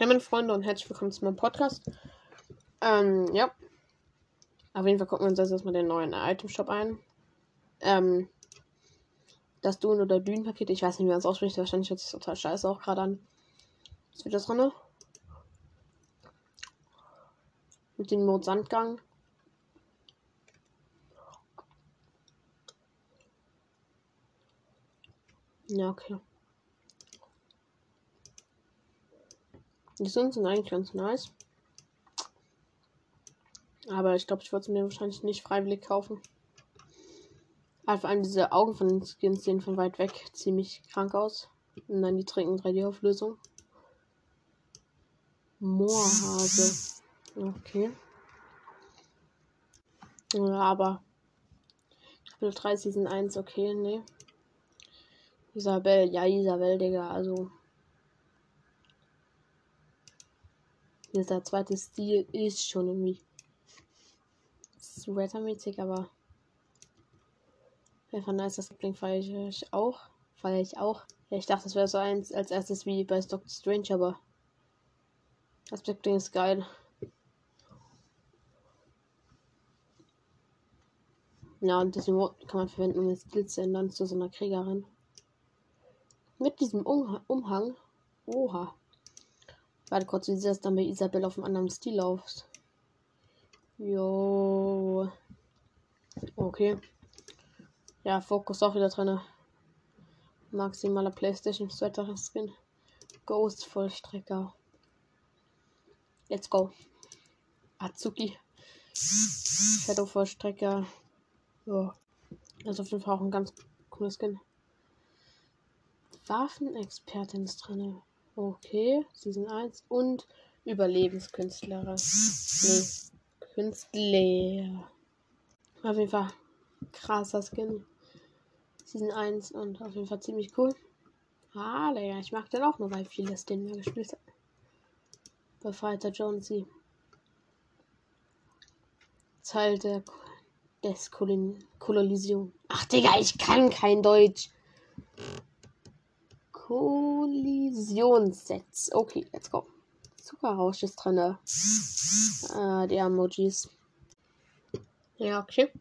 Hey meine Freunde und herzlich willkommen zu meinem Podcast. Ähm, ja. Auf jeden Fall gucken wir uns jetzt erstmal den neuen Item Shop ein. Ähm, das Dun- oder Dün-Paket, ich weiß nicht, wie man es ausspricht, wahrscheinlich hört sich total scheiße auch gerade an. Was wird das drin? Mit dem Mode Sandgang. Ja, okay. Die sind, sind eigentlich ganz nice. Aber ich glaube, ich würde es mir wahrscheinlich nicht freiwillig kaufen. Aber vor allem diese Augen von den Skins sehen von weit weg ziemlich krank aus. Und dann die trinken 3D-Auflösung. Moorhase. Okay. Ja, aber. Kapitel 3 Season 1, okay, nee. Isabel, ja, Isabel, Digga, also. Dieser zweite Stil ist schon irgendwie Sweater-mäßig, aber einfach nice. Das Liebling feiere ich auch. Feiere ich auch. Ja, ich dachte, das wäre so eins als erstes wie bei Doctor Strange, aber das Backbling ist geil. Ja, und das Emote kann man verwenden, um den Skill zu ändern zu so einer Kriegerin. Mit diesem um Umhang. Oha. Warte kurz, wie sieht das dann bei Isabel auf einem anderen Stil aus? Jo. Okay. Ja, Fokus auch wieder drin. Maximaler PlayStation Sweater Skin. Ghost Vollstrecker. Let's go. Azuki. Shadow Vollstrecker. Ja. Das ist auf jeden Fall auch ein ganz cooles Skin. Waffenexpertin ist drin. Okay, Season 1 und Überlebenskünstlerin. Nee, Künstler. Auf jeden Fall krasser Skin. Season 1 und auf jeden Fall ziemlich cool. Ah, ja, ich mag den auch nur, weil vieles den mehr gespielt hat. Befreiter Jonesy. Teil der des Kolon Kolonisation. Ach, Digga, ich kann kein Deutsch. Kollisionssets. Okay, let's go. Zuckerrausch ist drin. Äh, die Emojis. Ja, okay.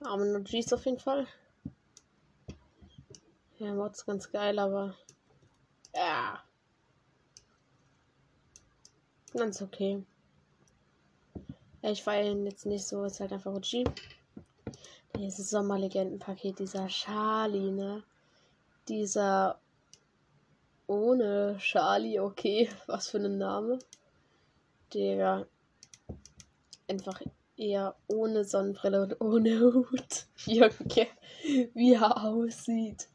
Emojis auf jeden Fall. Ja, Mods ganz geil, aber. Ja. Ganz okay. Ich feiere ihn jetzt nicht so, ist halt einfach OG. Dieses Sommerlegendenpaket, dieser Charlie, ne? Dieser ohne Charlie, okay. Was für ein Name. Der einfach eher ohne Sonnenbrille und ohne Hut. Junge, wie er aussieht.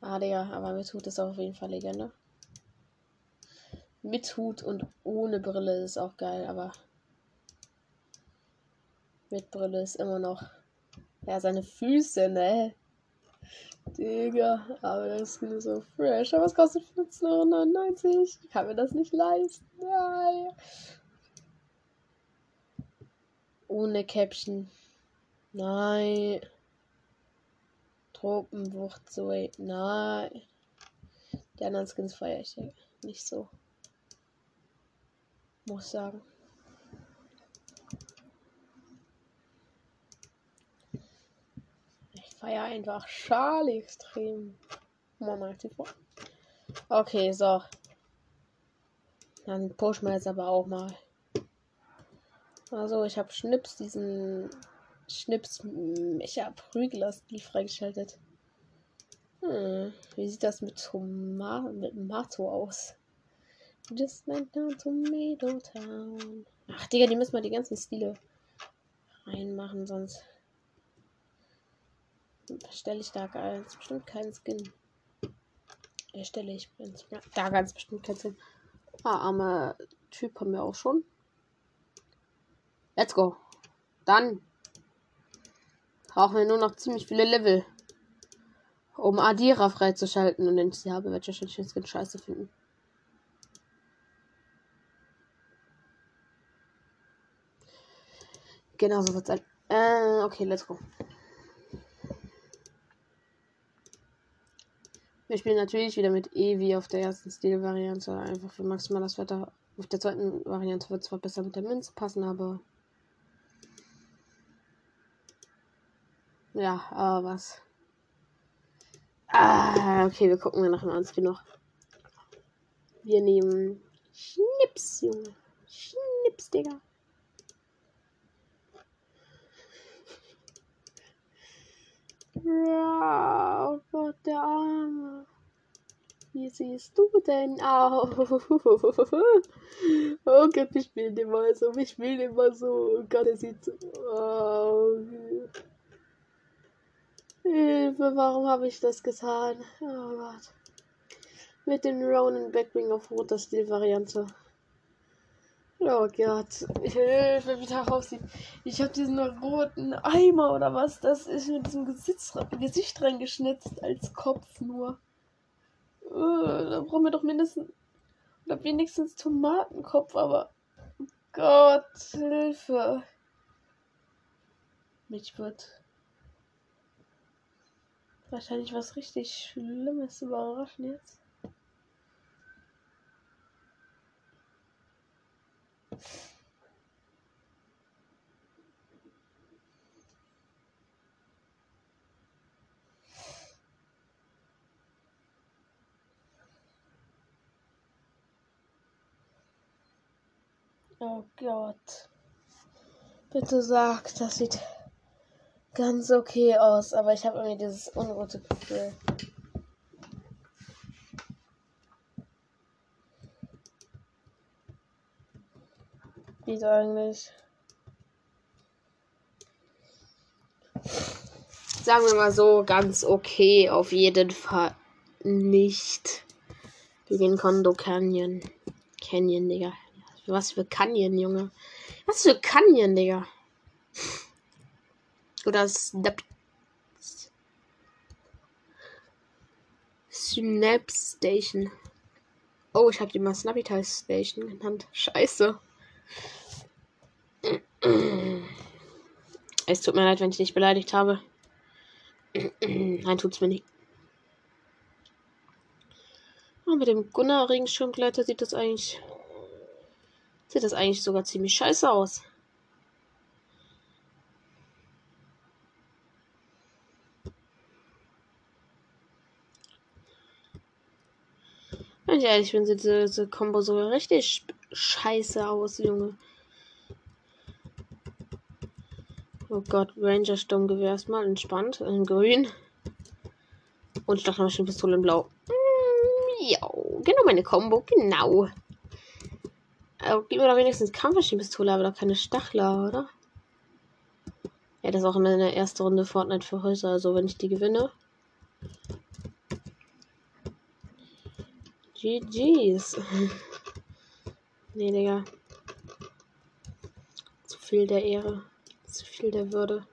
Ah, Digga, aber mit Hut ist auf jeden Fall Legende. Mit Hut und ohne Brille ist auch geil, aber mit Brille ist immer noch. Ja, seine Füße, ne? Digga, aber das Skin ist so fresh. Aber es kostet 15,99 Euro. Ich kann mir das nicht leisten. Nein. Ohne Caption. Nein. Tropenwucht, Nein. Die anderen Skins feiere ich nicht so. Muss sagen. Feiere einfach Charlie extrem. Okay, so. Dann pushen wir jetzt aber auch mal. Also, ich habe Schnips, diesen Schnips Mecha Prügler Stil freigeschaltet. Hm, wie sieht das mit Toma mit Mato aus? Just went down Tomato Town. Ach, Digga, die müssen wir die ganzen Stile reinmachen, sonst Erstelle ich da ganz bestimmt keinen Skin. Erstelle ich da ganz bestimmt keinen Skin. Ah, armer Typ haben wir auch schon. Let's go. Dann brauchen wir nur noch ziemlich viele Level, um Adira freizuschalten. Und wenn ich sie habe, werde ich wahrscheinlich den Skin scheiße finden. Genau so wird es sein. Äh, okay, let's go. Wir spielen natürlich wieder mit E wie auf der ersten Stil-Variante. Einfach für maximal das Wetter. Auf der zweiten Variante wird zwar besser mit der Münze passen, aber. Ja, aber was. Ah, okay, wir gucken wir nach einem anderen noch. Wir nehmen Schnips, Junge. Schnips, Digga. Ja, oh Gott, der Arme. Wie siehst du denn aus? Oh Gott, ich spiele den mal so. Ich spiele den mal so. Oh Gott, er sieht so. Oh. Hilfe, warum habe ich das getan? Oh Gott. Mit dem Ronan Backwing auf roter Stil-Variante. Oh Gott, Hilfe, wie der aussieht. Ich habe diesen roten Eimer oder was das ist mit diesem Gesicht, Gesicht reingeschnitzt als Kopf nur. Uh, da brauchen wir doch mindestens oder wenigstens Tomatenkopf, aber Gott, Hilfe. Mich wird wahrscheinlich was richtig Schlimmes überraschen jetzt. Oh Gott. Bitte sag, das sieht ganz okay aus, aber ich habe irgendwie dieses unrote Gefühl. Wie eigentlich? Sagen wir mal so, ganz okay, auf jeden Fall nicht. Wir gehen Kondo Canyon. Canyon, Digga. Was für Canyon, Junge. Was für Canyon, Digga. Oder Snap. Snap Station. Oh, ich habe die mal Snappy Station genannt. Scheiße. Es tut mir leid, wenn ich dich beleidigt habe. Nein, tut's mir nicht. Oh, mit dem Gunnar Regenschirmgleiter sieht das eigentlich sieht das eigentlich sogar ziemlich scheiße aus. Wenn ich ehrlich bin, sieht diese Combo sogar richtig scheiße aus, Junge. Oh Gott, Ranger Sturmgewehr erstmal entspannt in grün. Und Stachelmaschinenpistole in blau. Mm, ja, genau meine Combo, genau. Aber gib mir doch wenigstens Kampfmaschinenpistole, aber doch keine Stachler, oder? Ja, das ist auch meine erste Runde Fortnite für heute, also wenn ich die gewinne. GG's. nee, Digga. Zu viel der Ehre. Zu viel der Würde.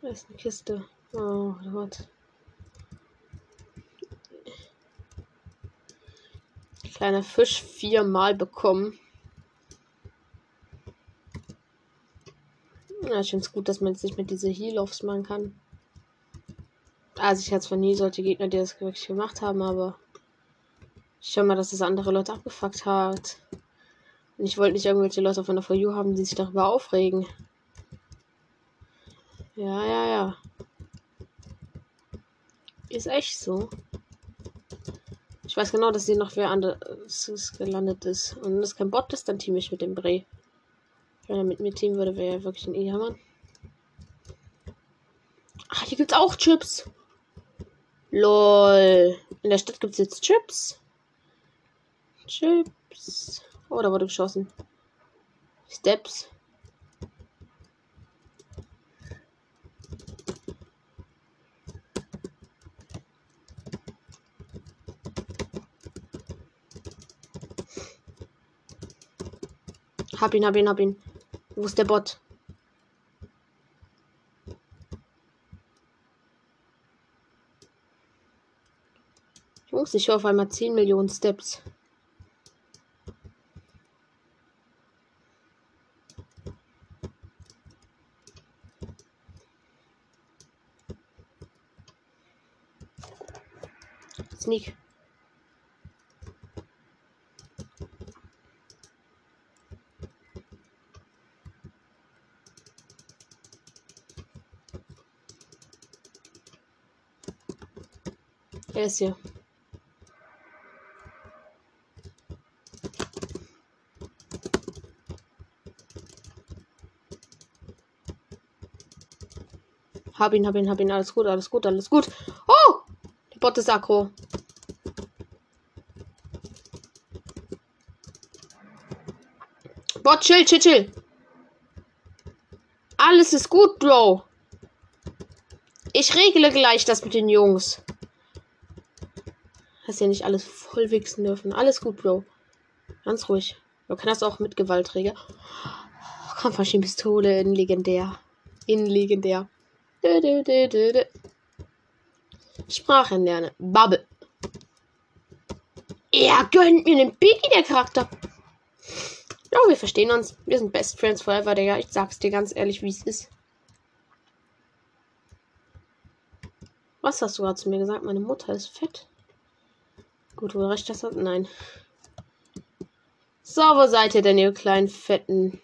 Da ist eine Kiste. Oh Gott. Kleiner Fisch viermal bekommen. Ja, ich finde es gut, dass man jetzt nicht mehr diese Heal-Offs machen kann. Also ich hatte zwar nie solche Gegner, die das wirklich gemacht haben, aber ich schau mal, dass es andere Leute abgefuckt hat. Und ich wollte nicht irgendwelche Leute von der For You haben, die sich darüber aufregen. Ja, ja, ja. Ist echt so. Ich weiß genau, dass hier noch wer anderes gelandet ist. Und wenn das kein Bot ist, dann team ich mit dem Bray. Wenn er mit mir teamen würde, wäre er wirklich ein Ehemann. Ach, hier gibt's auch Chips. Lol. In der Stadt gibt's jetzt Chips. Chips. Oh, da wurde geschossen. Steps. Hab ihn, hab ihn, hab ihn. Wo ist der Bot? Jungs, ich auf einmal 10 Millionen Steps. Sneak. Er ist hier. Hab ihn, hab ihn, hab ihn. Alles gut, alles gut, alles gut. Oh! Der Bot ist aggro. Bot, chill, chill, chill. Alles ist gut, Bro. Ich regle gleich das mit den Jungs. Hast ja nicht alles voll wichsen dürfen. Alles gut, Bro. Ganz ruhig. Du kannst auch mit Gewaltträger. Kampfmaschinenpistole in legendär. In legendär. Sprachen lernen. Bubble. Er gönnt mir den Biggie, der Charakter. Ja, wir verstehen uns. Wir sind Best Friends Forever, Digga. Ich sag's dir ganz ehrlich, wie es ist. Was hast du gerade zu mir gesagt? Meine Mutter ist fett. Gut, wo recht das hat? Nein. So, wo seid ihr denn, ihr kleinen fetten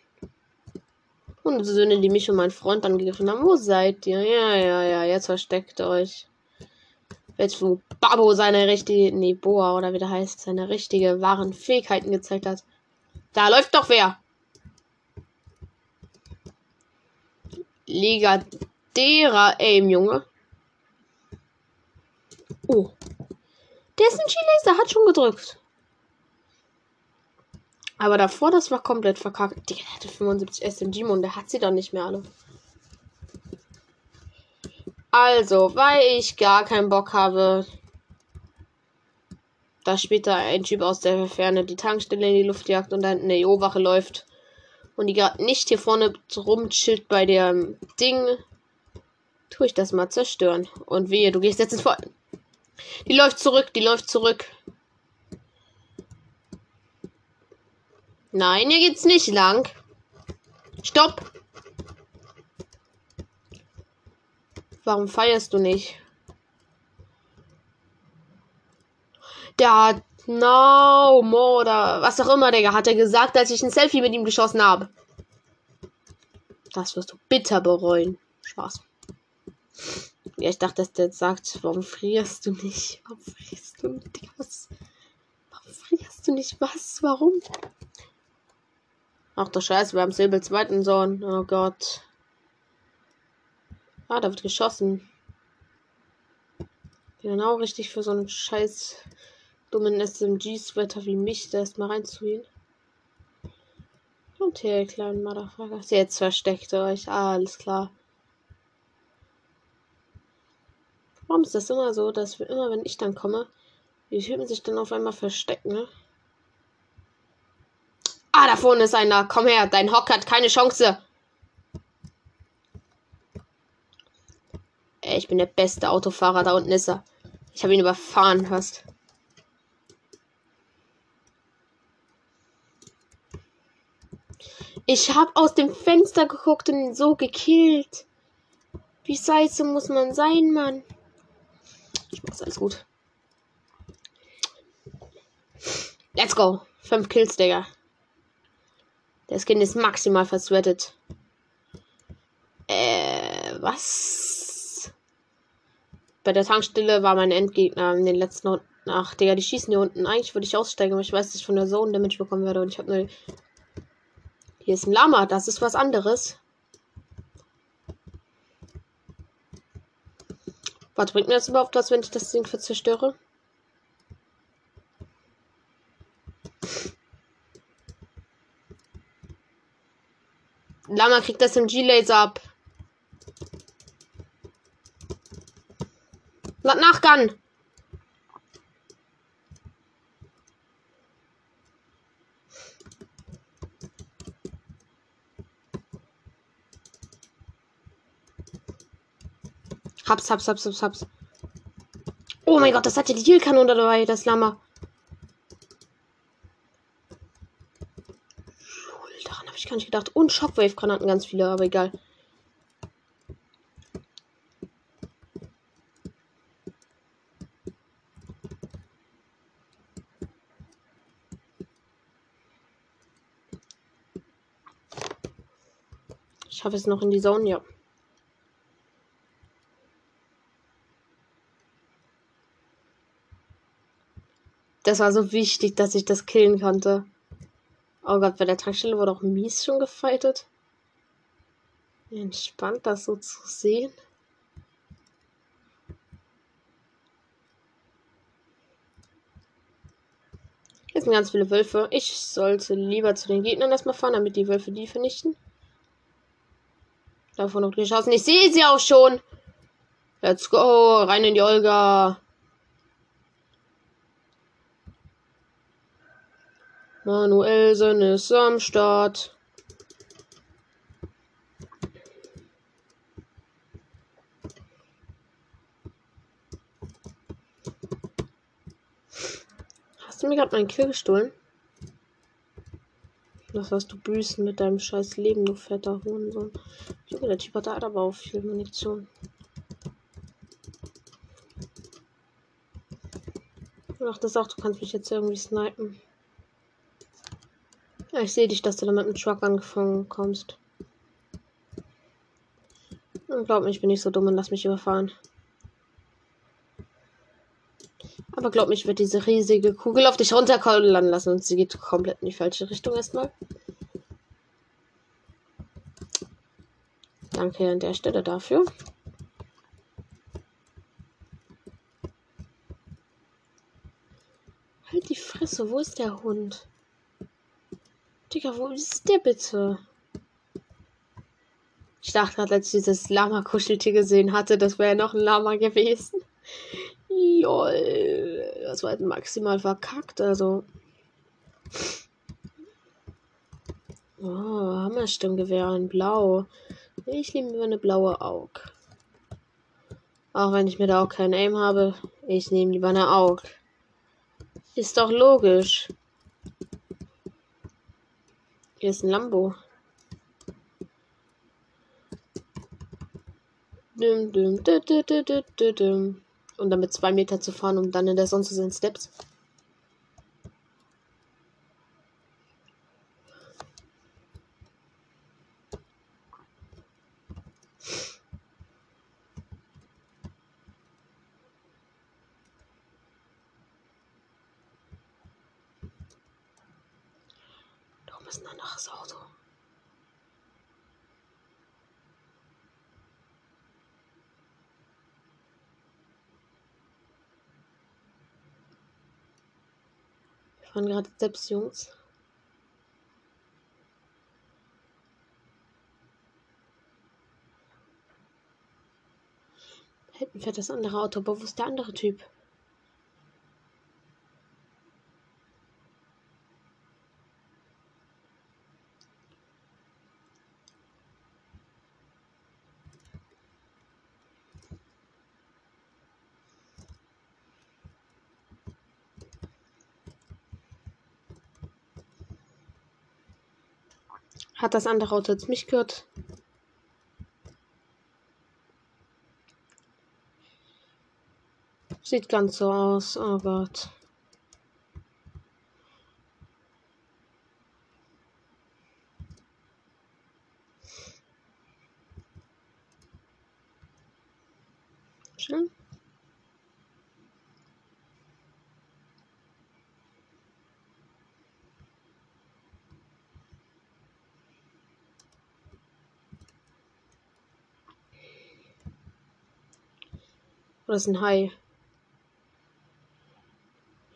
und Söhne, die mich und meinen Freund angegriffen haben. Wo seid ihr? Ja, ja, ja, jetzt versteckt euch. Jetzt, wo Babo seine richtige, nee, Boa oder wie der heißt, seine richtige, wahren Fähigkeiten gezeigt hat. Da läuft doch wer. Ligadera Aim, Junge. Oh. Der ist ein Chileser, hat schon gedrückt. Aber davor, das war komplett verkackt. Der hatte 75 SMG und der hat sie dann nicht mehr alle. Also, weil ich gar keinen Bock habe, da später ein Typ aus der Ferne die Tankstelle in die Luft jagt und dann eine EO-Wache läuft und die gerade nicht hier vorne rumchillt bei dem Ding, tue ich das mal zerstören. Und wehe, du gehst jetzt ins Feuer. Die läuft zurück, die läuft zurück. Nein, hier geht's nicht lang. Stopp! Warum feierst du nicht? Der hat No More oder was auch immer, Digga, hat er gesagt, als ich ein Selfie mit ihm geschossen habe. Das wirst du bitter bereuen. Spaß. Ja, ich dachte, dass der jetzt sagt, warum frierst du nicht? Warum frierst du nicht? Was? Warum frierst du nicht? Was? Warum? Ach du Scheiße, wir haben Silber zweiten Sohn. Oh Gott. Ah, da wird geschossen. Genau richtig für so einen scheiß dummen SMG-Sweater wie mich da erstmal reinzuholen. Und hier, kleinen Motherfucker. Jetzt versteckt ihr euch. Ah, alles klar. Warum ist das immer so, dass wir immer, wenn ich dann komme, die Typen sich dann auf einmal verstecken, ne? Ah, da vorne ist einer. Komm her, dein Hock hat keine Chance. Ey, ich bin der beste Autofahrer. Da unten ist er. Ich habe ihn überfahren fast. Ich habe aus dem Fenster geguckt und ihn so gekillt. Wie scheiße muss man sein, Mann? Ich mach's alles gut. Let's go. Fünf Kills, Digga. Der Skin ist maximal versweatet. Äh, was? Bei der Tankstelle war mein Endgegner in den letzten Runden. Ach, Digga, die schießen hier unten. Eigentlich würde ich aussteigen, aber ich weiß, dass ich von der Zone Damage bekommen werde. Und ich habe nur. Hier ist ein Lama, das ist was anderes. Was bringt mir das überhaupt was, wenn ich das Ding zerstöre? Lama kriegt das im G-Laser ab. Lad Hab's, hab's, hab's, hab's, hab's. Oh mein Gott, das hat ja die Heal-Kanone dabei, das Lama. Daran habe ich gar nicht gedacht. Und Shockwave-Granaten ganz viele, aber egal. Ich schaffe es noch in die Zone, ja. Das war so wichtig, dass ich das killen konnte. Oh Gott, bei der Tankstelle wurde auch mies schon gefightet. Entspannt, das so zu sehen. Hier sind ganz viele Wölfe. Ich sollte lieber zu den Gegnern erstmal fahren, damit die Wölfe die vernichten. Davon noch geschossen. Ich sehe sie auch schon. Let's go. Rein in die Olga. Manuelsen ist am Start. Hast du mir gerade meinen Kill gestohlen? Was hast du büßen mit deinem scheiß Leben, du fetter Hurensohn. Junge, der Typ hat da aber auch viel Munition. Ach, das auch, du kannst mich jetzt irgendwie snipen. Ja, ich sehe dich, dass du da mit dem Truck angefangen kommst. glaub mir, ich bin nicht so dumm und lass mich überfahren. Aber glaub mir, ich werde diese riesige Kugel auf dich runterkollern lassen und sie geht komplett in die falsche Richtung erstmal. Danke an der Stelle dafür. Halt die Fresse, wo ist der Hund? Digga, wo ist der bitte? Ich dachte gerade, als ich dieses Lama-Kuscheltier gesehen hatte, das wäre ja noch ein Lama gewesen. Joll. Das war halt maximal verkackt, also. Oh, Hammerstimmgewehr in Blau. Ich nehme eine blaue Aug. Auch wenn ich mir da auch kein Aim habe, ich nehme lieber eine Aug. Ist doch logisch. Hier ist ein Lambo. Dum, dum, dum, Und damit zwei Meter zu fahren, um dann in der Sonne zu sein Steps. Ist ein anderes Auto. Wir fahren gerade selbst, Jungs. Hinten fährt das andere Auto, ist der andere Typ? Hat das andere Auto jetzt mich gehört? Sieht ganz so aus. Oh Gott. Oder ist ein Hai?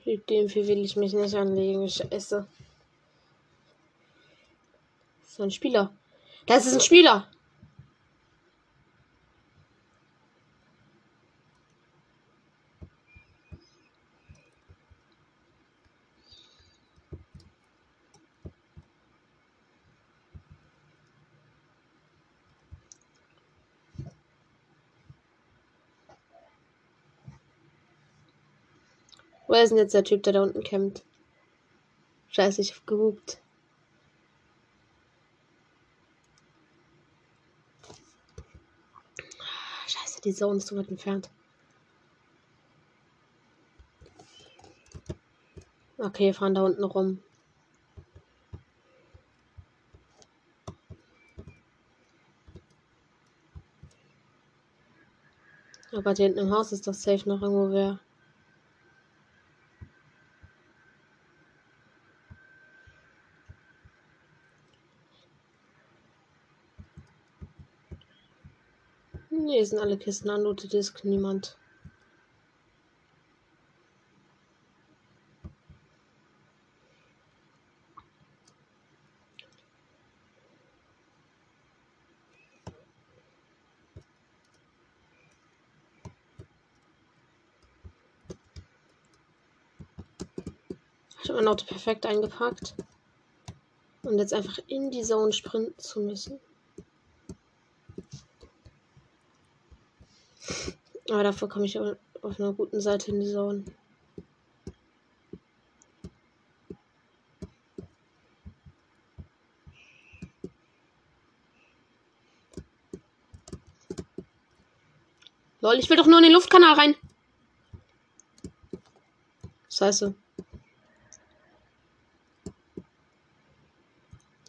Mit dem viel will ich mich nicht anlegen. Scheiße. Das ist ein Spieler. Das ist ein Spieler. Wo ist denn jetzt der Typ, der da unten kämpft? Scheiße, ich hab gehupt. Scheiße, die Zone ist so weit entfernt. Okay, wir fahren da unten rum. Aber da hinten im Haus ist doch safe noch irgendwo wer. Nee, sind alle Kisten anlootet, ist niemand. Ich habe mein Auto perfekt eingepackt. Und jetzt einfach in die Zone sprinten zu müssen. Aber dafür komme ich auf einer guten Seite in die Zone. Lol, ich will doch nur in den Luftkanal rein. Scheiße.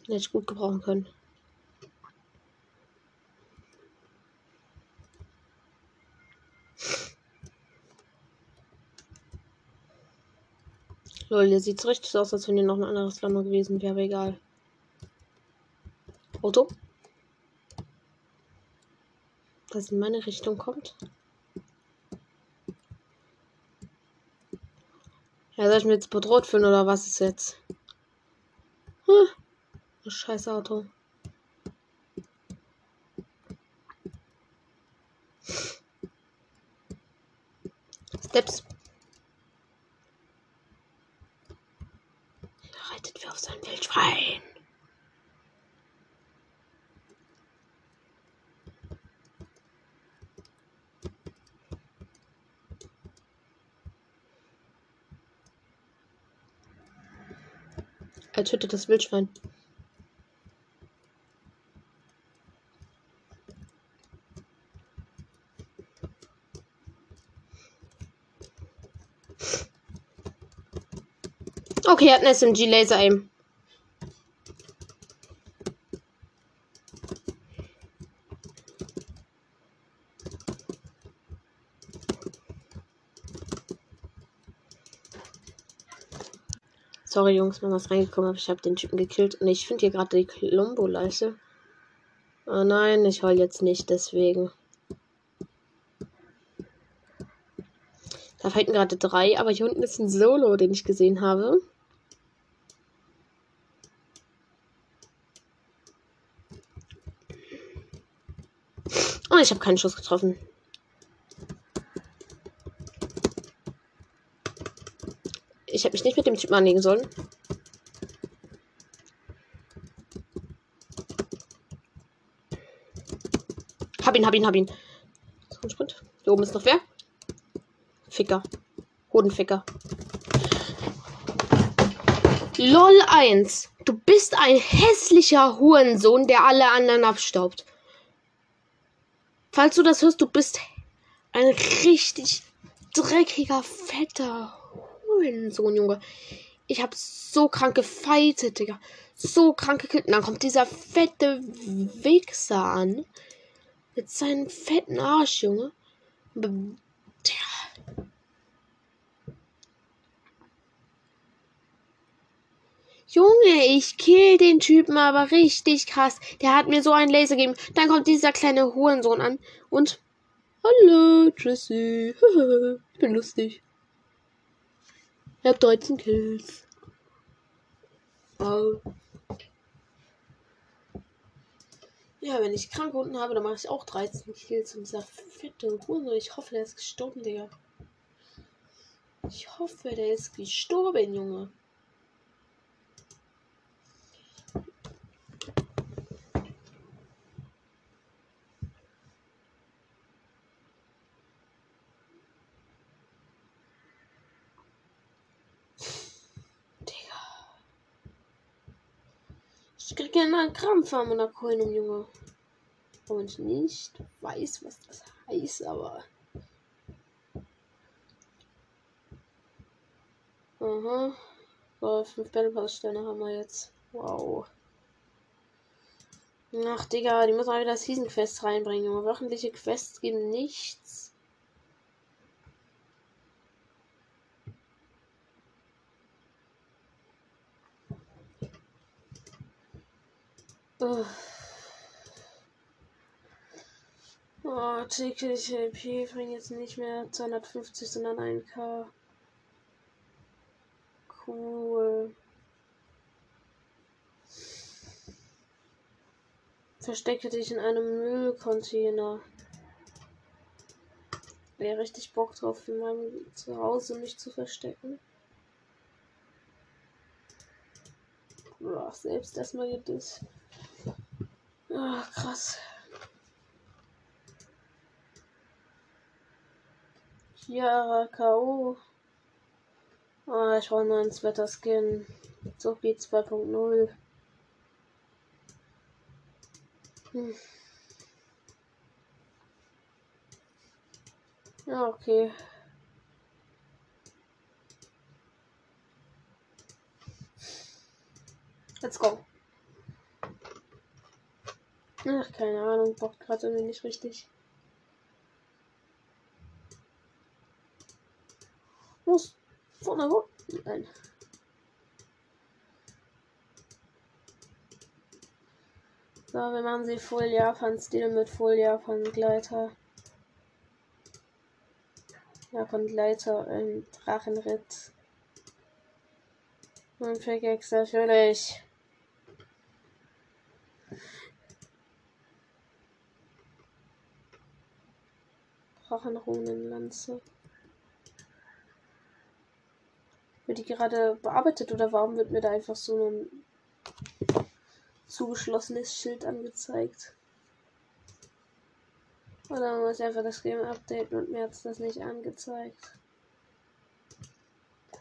Hätte ich gut gebrauchen können. Lol, der sieht richtig aus, als wenn hier noch ein anderes Land gewesen wäre, aber egal. Auto. Das in meine Richtung kommt. Ja, soll ich mir jetzt bedroht fühlen oder was ist jetzt? Hm. Scheiß Auto. Steps. Reitet wie auf sein Wildschwein. Tötet das Wildschwein. Okay, er hat ein SMG Laser Aim. Jungs, wenn was reingekommen ist. Ich habe den Typen gekillt. Und ich finde hier gerade die Colombo-Leiche. Oh nein, ich heul jetzt nicht, deswegen. Da fighten gerade drei, aber hier unten ist ein Solo, den ich gesehen habe. Oh, ich habe keinen Schuss getroffen. Ich hätte mich nicht mit dem Typen anlegen sollen. Hab ihn, hab ihn, hab ihn. So, ein Sprint. Hier oben ist noch wer? Ficker. Hodenficker. LOL 1. Du bist ein hässlicher Hurensohn, der alle anderen abstaubt. Falls du das hörst, du bist ein richtig dreckiger, fetter Hurensohn, Junge. Ich hab so krank gefightet, Digga. So krank gekillt. Und dann kommt dieser fette Wichser an. Mit seinem fetten Arsch, Junge. Junge, ich kill den Typen aber richtig krass. Der hat mir so einen Laser gegeben. Dann kommt dieser kleine Hurensohn an und Hallo, Tschüssi. ich bin lustig. Ich hab 13 Kills. Wow. Ja, wenn ich krank unten habe, dann mache ich auch 13 Kills. Und dieser fette Hurensohn, ich hoffe, der ist gestorben, Digga. Ich hoffe, der ist gestorben, Junge. Krieg gerne einen Krampf meiner Coinung, Junge. Und ich nicht weiß, was das heißt, aber. Aha. So, fünf Battle Pass Sterne haben wir jetzt. Wow. Ach, Digga, die muss mal wieder Season Quests reinbringen. Junge. Wöchentliche Quests geben nichts. Oh. Oh, tägliche EP bringt jetzt nicht mehr 250, sondern 1K. Cool. Verstecke dich in einem Müllcontainer. Wäre richtig Bock drauf, in meinem Zuhause mich zu verstecken. Boah, selbst erstmal gedisst. Ah, krass. Chiara K.O. Ah, ich brauche nur einen Sweater-Skin. Sophie 2.0. Hm. Ja, okay. Let's go. Ach, keine Ahnung, bockt gerade irgendwie nicht richtig. Los, vorne, wo? Nein. So, wir machen sie Full Japan-Stil mit Full Japan-Gleiter. Japan-Gleiter im Drachenritt. Und Pickaxe natürlich. Drachenrunenlanze. Wird die gerade bearbeitet oder warum wird mir da einfach so ein zugeschlossenes Schild angezeigt. Oder muss ich einfach das Game updaten und mir hat das nicht angezeigt.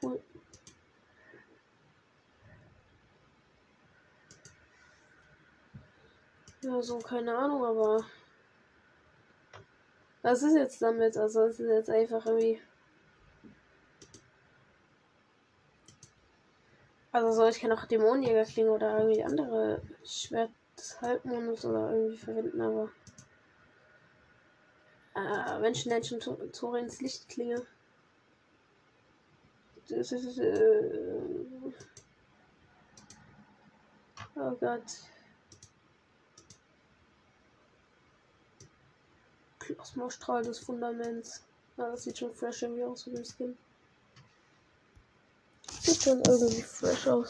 Cool. Ja, so keine Ahnung, aber was ist jetzt damit? Also es ist jetzt einfach irgendwie Also so, ich kann auch Dämonenjäger klingen oder irgendwie andere Schwert des Halbmondes oder irgendwie verwenden, aber äh, Menschen Menschen Tore ins Licht klinge. Das ist äh, Oh Gott. Plasmastrahl des Fundaments. Ja, das sieht schon fresh irgendwie aus mit dem Skin. Sieht schon irgendwie fresh aus.